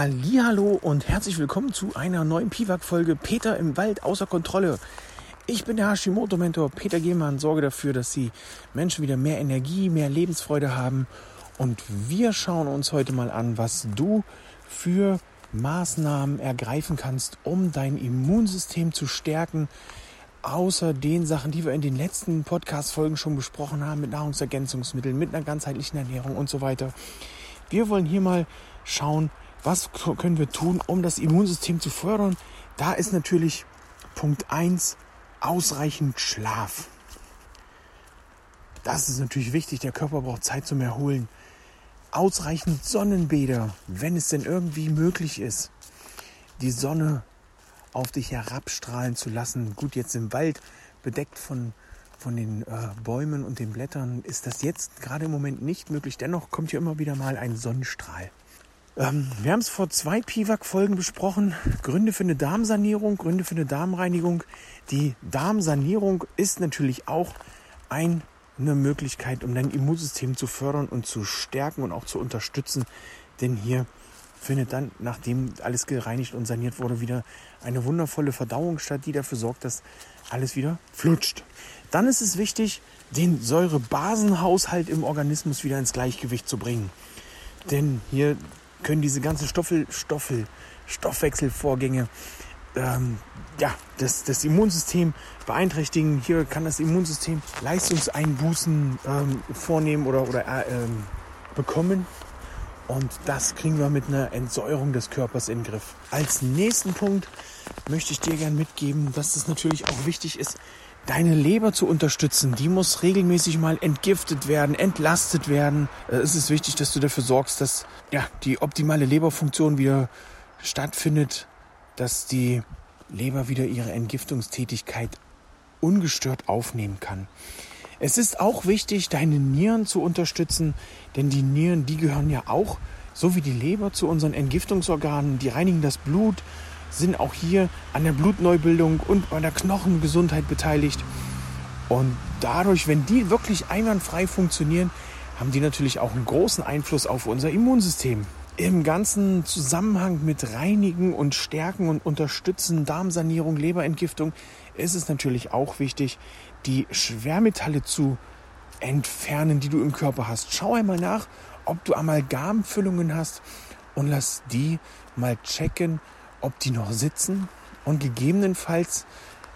Hallo und herzlich willkommen zu einer neuen Piwak-Folge Peter im Wald außer Kontrolle. Ich bin der Hashimoto-Mentor Peter Gehmann, sorge dafür, dass die Menschen wieder mehr Energie, mehr Lebensfreude haben. Und wir schauen uns heute mal an, was du für Maßnahmen ergreifen kannst, um dein Immunsystem zu stärken, außer den Sachen, die wir in den letzten Podcast-Folgen schon besprochen haben, mit Nahrungsergänzungsmitteln, mit einer ganzheitlichen Ernährung und so weiter. Wir wollen hier mal schauen, was können wir tun, um das Immunsystem zu fördern? Da ist natürlich Punkt 1 ausreichend Schlaf. Das ist natürlich wichtig. Der Körper braucht Zeit zum Erholen. Ausreichend Sonnenbäder, wenn es denn irgendwie möglich ist. Die Sonne auf dich herabstrahlen zu lassen. Gut, jetzt im Wald, bedeckt von, von den äh, Bäumen und den Blättern, ist das jetzt gerade im Moment nicht möglich. Dennoch kommt hier immer wieder mal ein Sonnenstrahl. Ähm, wir haben es vor zwei Piwak-Folgen besprochen. Gründe für eine Darmsanierung, Gründe für eine Darmreinigung. Die Darmsanierung ist natürlich auch eine Möglichkeit, um dein Immunsystem zu fördern und zu stärken und auch zu unterstützen. Denn hier findet dann, nachdem alles gereinigt und saniert wurde, wieder eine wundervolle Verdauung statt, die dafür sorgt, dass alles wieder flutscht. Dann ist es wichtig, den Säurebasenhaushalt im Organismus wieder ins Gleichgewicht zu bringen. Denn hier können diese ganzen Stoffel, Stoffel, Stoffwechselvorgänge ähm, ja, das, das Immunsystem beeinträchtigen. Hier kann das Immunsystem Leistungseinbußen ähm, vornehmen oder, oder äh, ähm, bekommen. Und das kriegen wir mit einer Entsäuerung des Körpers in den Griff. Als nächsten Punkt möchte ich dir gerne mitgeben, dass es natürlich auch wichtig ist, deine Leber zu unterstützen. Die muss regelmäßig mal entgiftet werden, entlastet werden. Äh, es ist wichtig, dass du dafür sorgst, dass ja, die optimale Leberfunktion wieder stattfindet, dass die Leber wieder ihre Entgiftungstätigkeit ungestört aufnehmen kann. Es ist auch wichtig, deine Nieren zu unterstützen, denn die Nieren, die gehören ja auch, so wie die Leber, zu unseren Entgiftungsorganen. Die reinigen das Blut, sind auch hier an der Blutneubildung und bei der Knochengesundheit beteiligt. Und dadurch, wenn die wirklich einwandfrei funktionieren, haben die natürlich auch einen großen Einfluss auf unser Immunsystem. Im ganzen Zusammenhang mit Reinigen und Stärken und Unterstützen, Darmsanierung, Leberentgiftung, ist es natürlich auch wichtig, die Schwermetalle zu entfernen, die du im Körper hast. Schau einmal nach, ob du Amalgamfüllungen hast und lass die mal checken, ob die noch sitzen und gegebenenfalls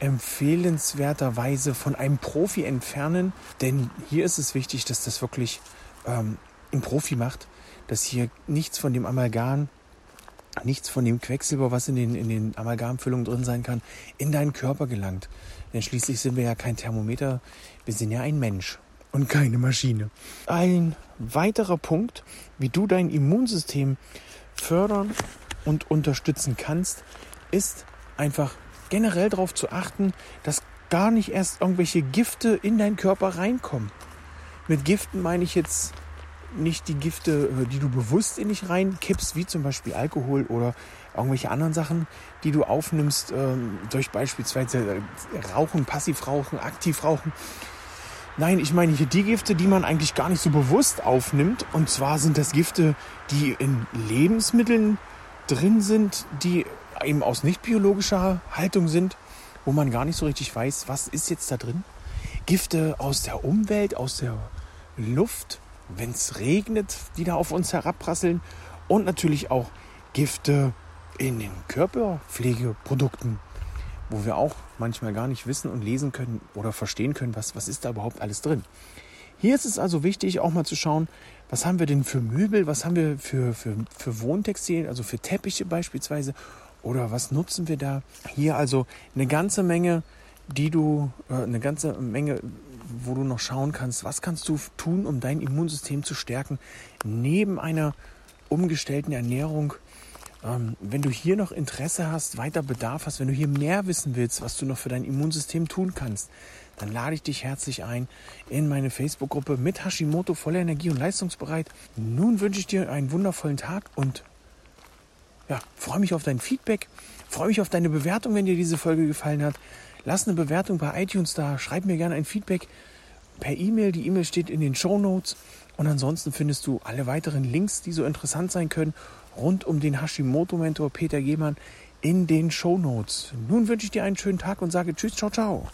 empfehlenswerterweise von einem Profi entfernen. Denn hier ist es wichtig, dass das wirklich ähm, ein Profi macht, dass hier nichts von dem Amalgam, nichts von dem Quecksilber, was in den, in den Amalgamfüllungen drin sein kann, in deinen Körper gelangt. Denn schließlich sind wir ja kein Thermometer, wir sind ja ein Mensch und keine Maschine. Ein weiterer Punkt, wie du dein Immunsystem fördern und unterstützen kannst, ist einfach generell darauf zu achten, dass gar nicht erst irgendwelche Gifte in deinen Körper reinkommen. Mit Giften meine ich jetzt nicht die Gifte, äh, die du bewusst in dich reinkippst, wie zum Beispiel Alkohol oder irgendwelche anderen Sachen, die du aufnimmst, ähm, durch beispielsweise äh, Rauchen, Passivrauchen, Aktivrauchen. Nein, ich meine hier die Gifte, die man eigentlich gar nicht so bewusst aufnimmt. Und zwar sind das Gifte, die in Lebensmitteln drin sind, die eben aus nicht biologischer Haltung sind, wo man gar nicht so richtig weiß, was ist jetzt da drin. Gifte aus der Umwelt, aus der Luft, wenn es regnet, die da auf uns herabprasseln und natürlich auch Gifte in den Körperpflegeprodukten, wo wir auch manchmal gar nicht wissen und lesen können oder verstehen können, was, was ist da überhaupt alles drin. Hier ist es also wichtig, auch mal zu schauen, was haben wir denn für Möbel, was haben wir für, für, für Wohntextilien, also für Teppiche beispielsweise, oder was nutzen wir da? Hier also eine ganze Menge, die du, äh, eine ganze Menge wo du noch schauen kannst, was kannst du tun, um dein Immunsystem zu stärken, neben einer umgestellten Ernährung. Ähm, wenn du hier noch Interesse hast, weiter Bedarf hast, wenn du hier mehr wissen willst, was du noch für dein Immunsystem tun kannst, dann lade ich dich herzlich ein in meine Facebook-Gruppe mit Hashimoto voller Energie und leistungsbereit. Nun wünsche ich dir einen wundervollen Tag und ja, freue mich auf dein Feedback, freue mich auf deine Bewertung, wenn dir diese Folge gefallen hat. Lass eine Bewertung bei iTunes da, schreib mir gerne ein Feedback per E-Mail. Die E-Mail steht in den Show Notes. Und ansonsten findest du alle weiteren Links, die so interessant sein können, rund um den Hashimoto-Mentor Peter Gehmann in den Show Notes. Nun wünsche ich dir einen schönen Tag und sage Tschüss, ciao, ciao.